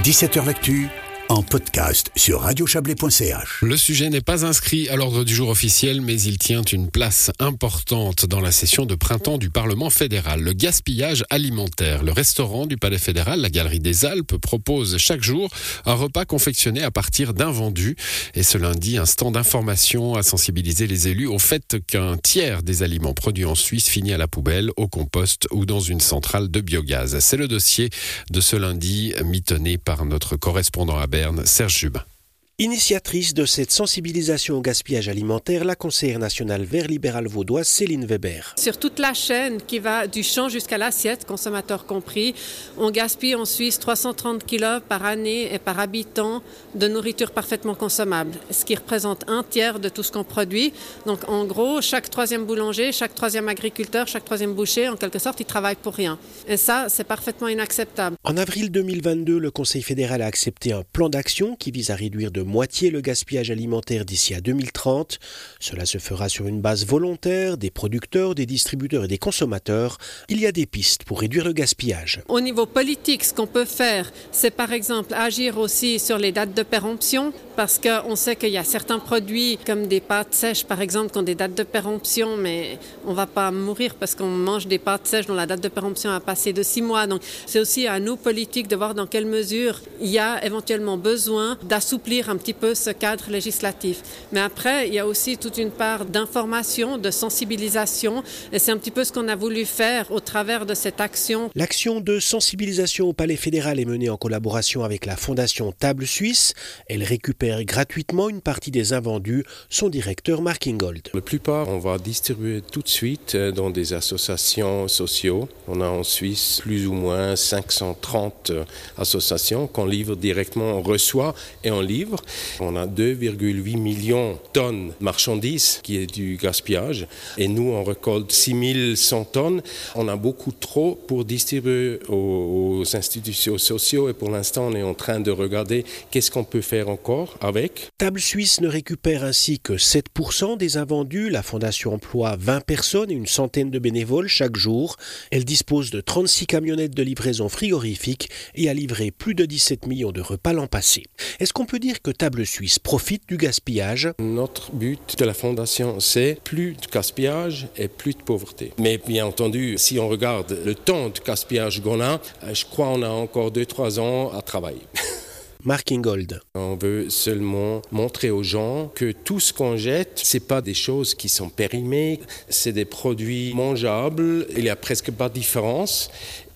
17h L'actu en podcast sur radiochablais.ch. Le sujet n'est pas inscrit à l'ordre du jour officiel, mais il tient une place importante dans la session de printemps du Parlement fédéral. Le gaspillage alimentaire. Le restaurant du Palais fédéral, la Galerie des Alpes, propose chaque jour un repas confectionné à partir d'invendus. Et ce lundi, un stand d'information a sensibilisé les élus au fait qu'un tiers des aliments produits en Suisse finit à la poubelle, au compost ou dans une centrale de biogaz. C'est le dossier de ce lundi, mitonné par notre correspondant à Serge Jubin. Initiatrice de cette sensibilisation au gaspillage alimentaire, la conseillère nationale vert libéral vaudoise Céline Weber. Sur toute la chaîne qui va du champ jusqu'à l'assiette, consommateur compris, on gaspille en Suisse 330 kg par année et par habitant de nourriture parfaitement consommable, ce qui représente un tiers de tout ce qu'on produit. Donc en gros, chaque troisième boulanger, chaque troisième agriculteur, chaque troisième boucher, en quelque sorte, il travaille pour rien. Et ça, c'est parfaitement inacceptable. En avril 2022, le Conseil fédéral a accepté un plan d'action qui vise à réduire de moitié le gaspillage alimentaire d'ici à 2030. Cela se fera sur une base volontaire des producteurs, des distributeurs et des consommateurs. Il y a des pistes pour réduire le gaspillage. Au niveau politique, ce qu'on peut faire, c'est par exemple agir aussi sur les dates de péremption, parce qu'on sait qu'il y a certains produits, comme des pâtes sèches par exemple, qui ont des dates de péremption, mais on ne va pas mourir parce qu'on mange des pâtes sèches dont la date de péremption a passé de six mois. Donc c'est aussi à nous politiques de voir dans quelle mesure il y a éventuellement besoin d'assouplir un petit peu ce cadre législatif. Mais après, il y a aussi toute une part d'information, de sensibilisation, et c'est un petit peu ce qu'on a voulu faire au travers de cette action. L'action de sensibilisation au Palais fédéral est menée en collaboration avec la Fondation Table Suisse. Elle récupère gratuitement une partie des invendus, son directeur Mark Ingold. La plupart, on va distribuer tout de suite euh, dans des associations sociaux. On a en Suisse plus ou moins 530 euh, associations qu'on livre directement, on reçoit et on livre. On a 2,8 millions de tonnes de marchandises qui est du gaspillage et nous on récolte 6100 tonnes. On a beaucoup trop pour distribuer aux, institutions sociaux et pour l'instant on est en train de regarder qu'est-ce qu'on peut faire encore avec. Table Suisse ne récupère ainsi que 7% des invendus. La fondation emploie 20 personnes et une centaine de bénévoles chaque jour. Elle dispose de 36 camionnettes de livraison frigorifique et a livré plus de 17 millions de repas l'an passé. Est-ce qu'on peut dire que Table Suisse profite du gaspillage Notre but de la fondation, c'est plus de gaspillage et plus de pauvreté. Mais bien entendu, si on regarde le temps de gaspillage qu'on a, je crois qu'on a encore 2-3 ans à travailler. Mark Ingold. On veut seulement montrer aux gens que tout ce qu'on jette, c'est pas des choses qui sont périmées, c'est des produits mangeables. Il n'y a presque pas de différence.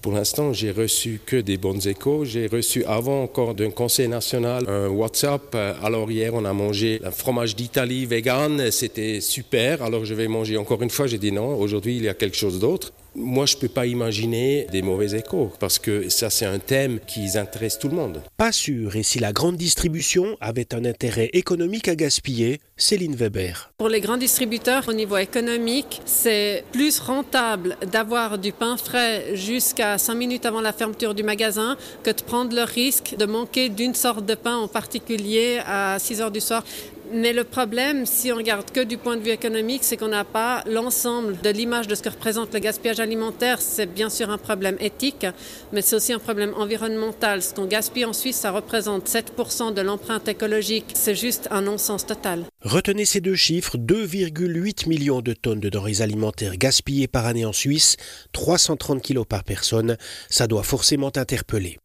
Pour l'instant, j'ai reçu que des bons échos. J'ai reçu avant encore d'un conseil national un WhatsApp. Alors hier, on a mangé un fromage d'Italie vegan. C'était super. Alors je vais manger encore une fois. J'ai dit non. Aujourd'hui, il y a quelque chose d'autre moi, je ne peux pas imaginer des mauvais échos parce que ça, c'est un thème qui intéresse tout le monde. Pas sûr. Et si la grande distribution avait un intérêt économique à gaspiller, Céline Weber. Pour les grands distributeurs, au niveau économique, c'est plus rentable d'avoir du pain frais jusqu'à 5 minutes avant la fermeture du magasin que de prendre le risque de manquer d'une sorte de pain en particulier à 6 heures du soir. Mais le problème, si on regarde que du point de vue économique, c'est qu'on n'a pas l'ensemble de l'image de ce que représente le gaspillage alimentaire. C'est bien sûr un problème éthique, mais c'est aussi un problème environnemental. Ce qu'on gaspille en Suisse, ça représente 7% de l'empreinte écologique. C'est juste un non-sens total. Retenez ces deux chiffres, 2,8 millions de tonnes de denrées alimentaires gaspillées par année en Suisse, 330 kilos par personne. Ça doit forcément interpeller.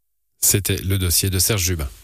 C'était le dossier de Serge Jubin.